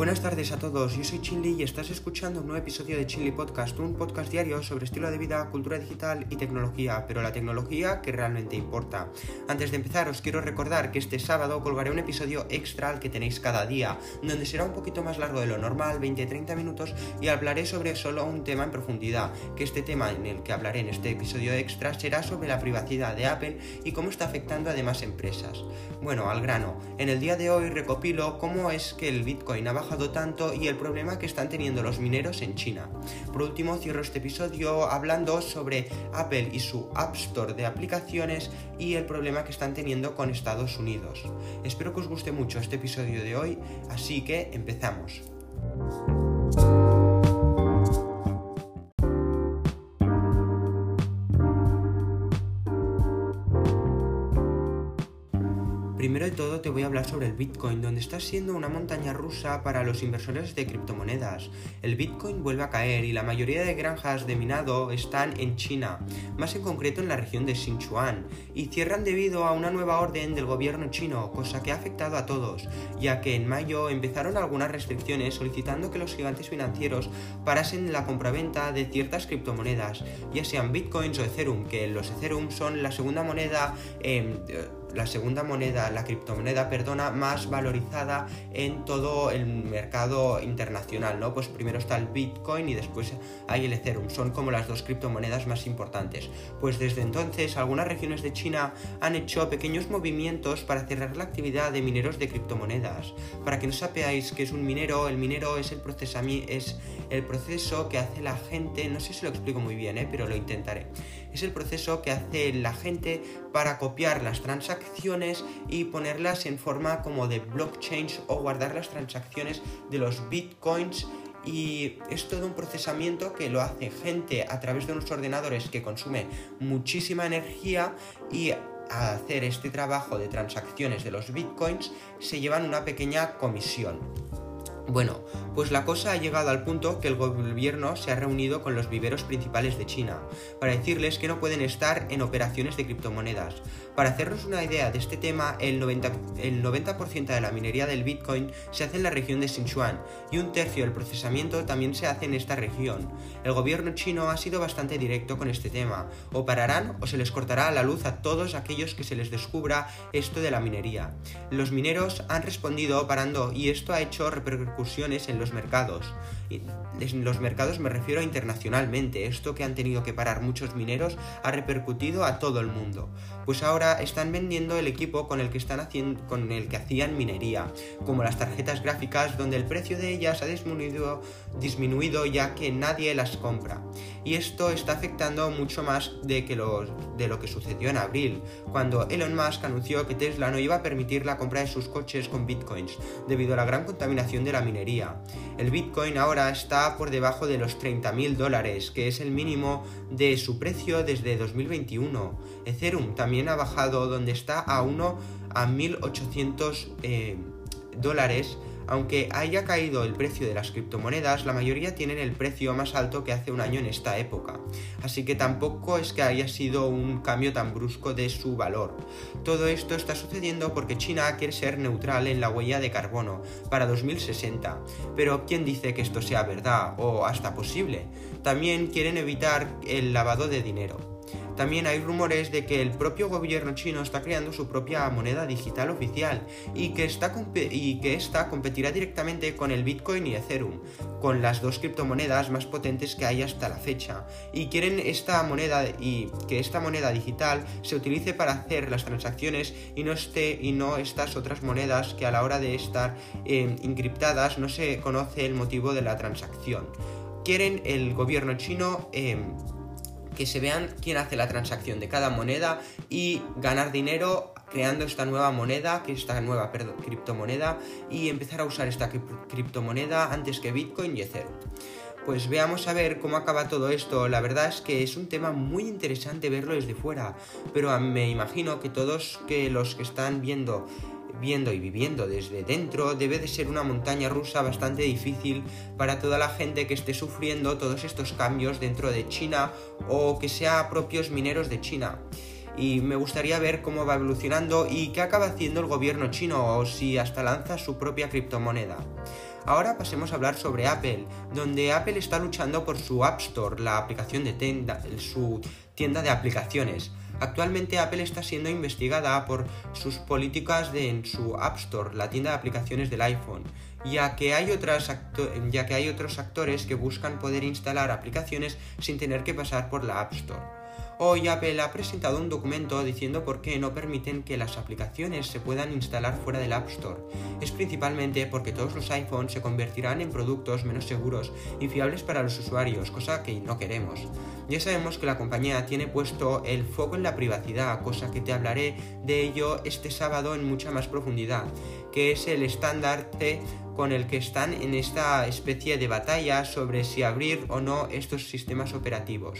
Buenas tardes a todos, yo soy Chinli y estás escuchando un nuevo episodio de Chinli Podcast, un podcast diario sobre estilo de vida, cultura digital y tecnología, pero la tecnología que realmente importa. Antes de empezar, os quiero recordar que este sábado colgaré un episodio extra al que tenéis cada día, donde será un poquito más largo de lo normal, 20-30 minutos, y hablaré sobre solo un tema en profundidad, que este tema en el que hablaré en este episodio extra será sobre la privacidad de Apple y cómo está afectando a demás empresas. Bueno, al grano, en el día de hoy recopilo cómo es que el Bitcoin ha bajado tanto y el problema que están teniendo los mineros en China. Por último, cierro este episodio hablando sobre Apple y su App Store de aplicaciones y el problema que están teniendo con Estados Unidos. Espero que os guste mucho este episodio de hoy, así que empezamos. Primero de todo te voy a hablar sobre el Bitcoin, donde está siendo una montaña rusa para los inversores de criptomonedas. El Bitcoin vuelve a caer y la mayoría de granjas de minado están en China, más en concreto en la región de Sichuan, y cierran debido a una nueva orden del gobierno chino, cosa que ha afectado a todos, ya que en mayo empezaron algunas restricciones solicitando que los gigantes financieros parasen la compraventa de ciertas criptomonedas, ya sean Bitcoins o Ethereum, que los Ethereum son la segunda moneda eh, la segunda moneda, la criptomoneda, perdona, más valorizada en todo el mercado internacional, ¿no? Pues primero está el Bitcoin y después hay el Ethereum, son como las dos criptomonedas más importantes. Pues desde entonces algunas regiones de China han hecho pequeños movimientos para cerrar la actividad de mineros de criptomonedas. Para que no sabéis qué es un minero, el minero es el, es el proceso que hace la gente, no sé si lo explico muy bien, ¿eh? pero lo intentaré. Es el proceso que hace la gente para copiar las transacciones y ponerlas en forma como de blockchains o guardar las transacciones de los bitcoins y es todo un procesamiento que lo hace gente a través de unos ordenadores que consume muchísima energía y a hacer este trabajo de transacciones de los bitcoins se llevan una pequeña comisión. Bueno, pues la cosa ha llegado al punto que el gobierno se ha reunido con los viveros principales de China para decirles que no pueden estar en operaciones de criptomonedas. Para hacernos una idea de este tema, el 90%, el 90 de la minería del Bitcoin se hace en la región de Sichuan y un tercio del procesamiento también se hace en esta región. El gobierno chino ha sido bastante directo con este tema. O pararán o se les cortará la luz a todos aquellos que se les descubra esto de la minería. Los mineros han respondido parando y esto ha hecho repercusiones en los mercados. En los mercados me refiero a internacionalmente. Esto que han tenido que parar muchos mineros ha repercutido a todo el mundo. Pues ahora están vendiendo el equipo con el que están haciendo, con el que hacían minería, como las tarjetas gráficas donde el precio de ellas ha disminuido, disminuido ya que nadie las compra. Y esto está afectando mucho más de, que de lo que sucedió en abril, cuando Elon Musk anunció que Tesla no iba a permitir la compra de sus coches con bitcoins, debido a la gran contaminación de la minería. El bitcoin ahora está por debajo de los 30.000 dólares, que es el mínimo de su precio desde 2021. Ethereum también ha bajado donde está a 1 a 1.800 eh, dólares aunque haya caído el precio de las criptomonedas, la mayoría tienen el precio más alto que hace un año en esta época, así que tampoco es que haya sido un cambio tan brusco de su valor. Todo esto está sucediendo porque China quiere ser neutral en la huella de carbono para 2060, pero ¿quién dice que esto sea verdad o hasta posible? También quieren evitar el lavado de dinero. También hay rumores de que el propio gobierno chino está creando su propia moneda digital oficial y que esta, y que esta competirá directamente con el Bitcoin y Ethereum, con las dos criptomonedas más potentes que hay hasta la fecha. Y quieren esta moneda y que esta moneda digital se utilice para hacer las transacciones y no esté y no estas otras monedas que a la hora de estar eh, encriptadas no se conoce el motivo de la transacción. Quieren el gobierno chino eh, que se vean quién hace la transacción de cada moneda y ganar dinero creando esta nueva moneda, que esta nueva criptomoneda y empezar a usar esta criptomoneda antes que Bitcoin y Ethereum. Pues veamos a ver cómo acaba todo esto. La verdad es que es un tema muy interesante verlo desde fuera, pero me imagino que todos que los que están viendo viendo y viviendo desde dentro debe de ser una montaña rusa bastante difícil para toda la gente que esté sufriendo todos estos cambios dentro de China o que sea propios mineros de China. Y me gustaría ver cómo va evolucionando y qué acaba haciendo el gobierno chino o si hasta lanza su propia criptomoneda. Ahora pasemos a hablar sobre Apple, donde Apple está luchando por su App Store, la aplicación de tienda, su tienda de aplicaciones. Actualmente Apple está siendo investigada por sus políticas de, en su App Store, la tienda de aplicaciones del iPhone, ya que, hay otras ya que hay otros actores que buscan poder instalar aplicaciones sin tener que pasar por la App Store. Hoy Apple ha presentado un documento diciendo por qué no permiten que las aplicaciones se puedan instalar fuera del App Store. Es principalmente porque todos los iPhones se convertirán en productos menos seguros y fiables para los usuarios, cosa que no queremos. Ya sabemos que la compañía tiene puesto el foco en la privacidad, cosa que te hablaré de ello este sábado en mucha más profundidad, que es el estándar C con el que están en esta especie de batalla sobre si abrir o no estos sistemas operativos.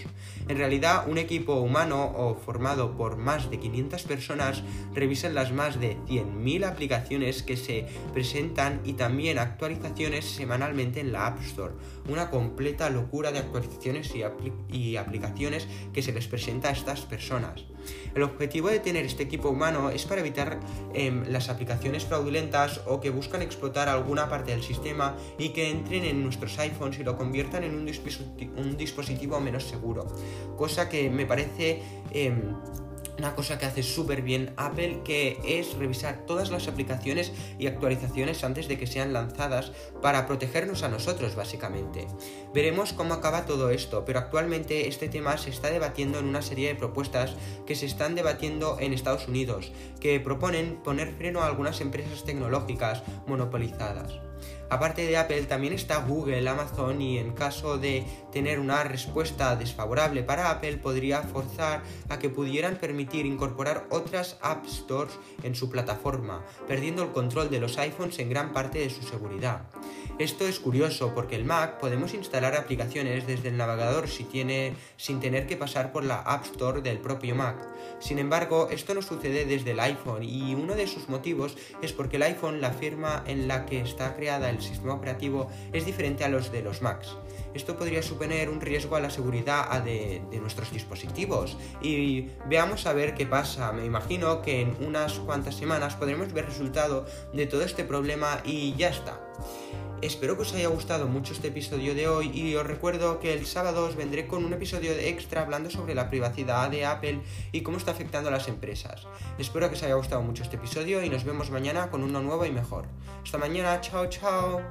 En realidad, un equipo humano o formado por más de 500 personas revisa las más de 100.000 aplicaciones que se presentan y también actualizaciones semanalmente en la App Store. Una completa locura de actualizaciones y, aplicaciones que se les presenta a estas personas. El objetivo de tener este equipo humano es para evitar em, las aplicaciones fraudulentas o que buscan explotar alguna parte del sistema y que entren en nuestros iPhones y lo conviertan en un, dispositivo, menos seguro. Cosa que me parece... Em, una cosa que hace súper bien Apple, que es revisar todas las aplicaciones y actualizaciones antes de que sean lanzadas para protegernos a nosotros, básicamente. Veremos cómo acaba todo esto, pero actualmente este tema se está debatiendo en una serie de propuestas que se están debatiendo en Estados Unidos, que proponen poner freno a algunas empresas tecnológicas monopolizadas. Aparte de Apple también está Google, Amazon y en caso de tener una respuesta desfavorable para Apple podría forzar a que pudieran permitir incorporar otras App Stores en su plataforma, perdiendo el control de los iPhones en gran parte de su seguridad. Esto es curioso porque el Mac podemos instalar aplicaciones desde el navegador si tiene, sin tener que pasar por la App Store del propio Mac. Sin embargo, esto no sucede desde el iPhone y uno de sus motivos es porque el iPhone, la firma en la que está creada el sistema operativo, es diferente a los de los Macs. Esto podría suponer un riesgo a la seguridad de, de nuestros dispositivos y veamos a ver qué pasa. Me imagino que en unas cuantas semanas podremos ver resultado de todo este problema y ya está. Espero que os haya gustado mucho este episodio de hoy y os recuerdo que el sábado os vendré con un episodio extra hablando sobre la privacidad de Apple y cómo está afectando a las empresas. Espero que os haya gustado mucho este episodio y nos vemos mañana con uno nuevo y mejor. Hasta mañana, chao chao.